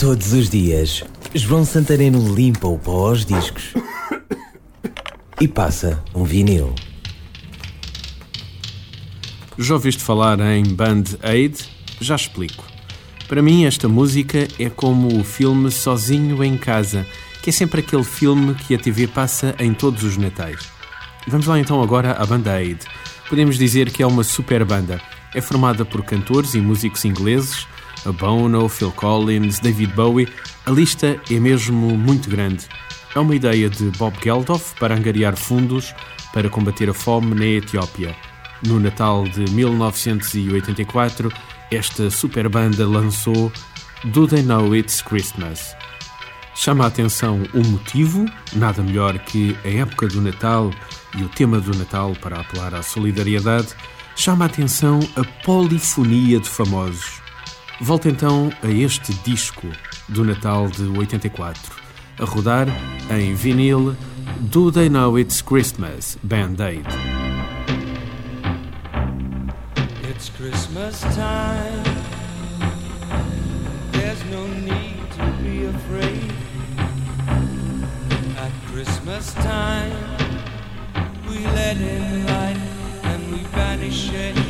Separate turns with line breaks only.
Todos os dias, João Santareno limpa o pó aos discos e passa um vinil.
Já ouviste falar em Band Aid? Já explico. Para mim, esta música é como o filme Sozinho em Casa, que é sempre aquele filme que a TV passa em todos os natais. Vamos lá então agora à Band Aid. Podemos dizer que é uma super banda. É formada por cantores e músicos ingleses, a Bono, Phil Collins, David Bowie. A lista é mesmo muito grande. É uma ideia de Bob Geldof para angariar fundos para combater a fome na Etiópia. No Natal de 1984, esta super banda lançou Do They Know It's Christmas? Chama a atenção o motivo, nada melhor que a época do Natal e o tema do Natal para apelar à solidariedade, chama a atenção a polifonia de famosos. Volta então a este disco do Natal de 84, a rodar em vinil Do They Know It's Christmas Band Aid.
It's Christmas time. There's no need to be afraid. At Christmas time, we let in light and we banish shade.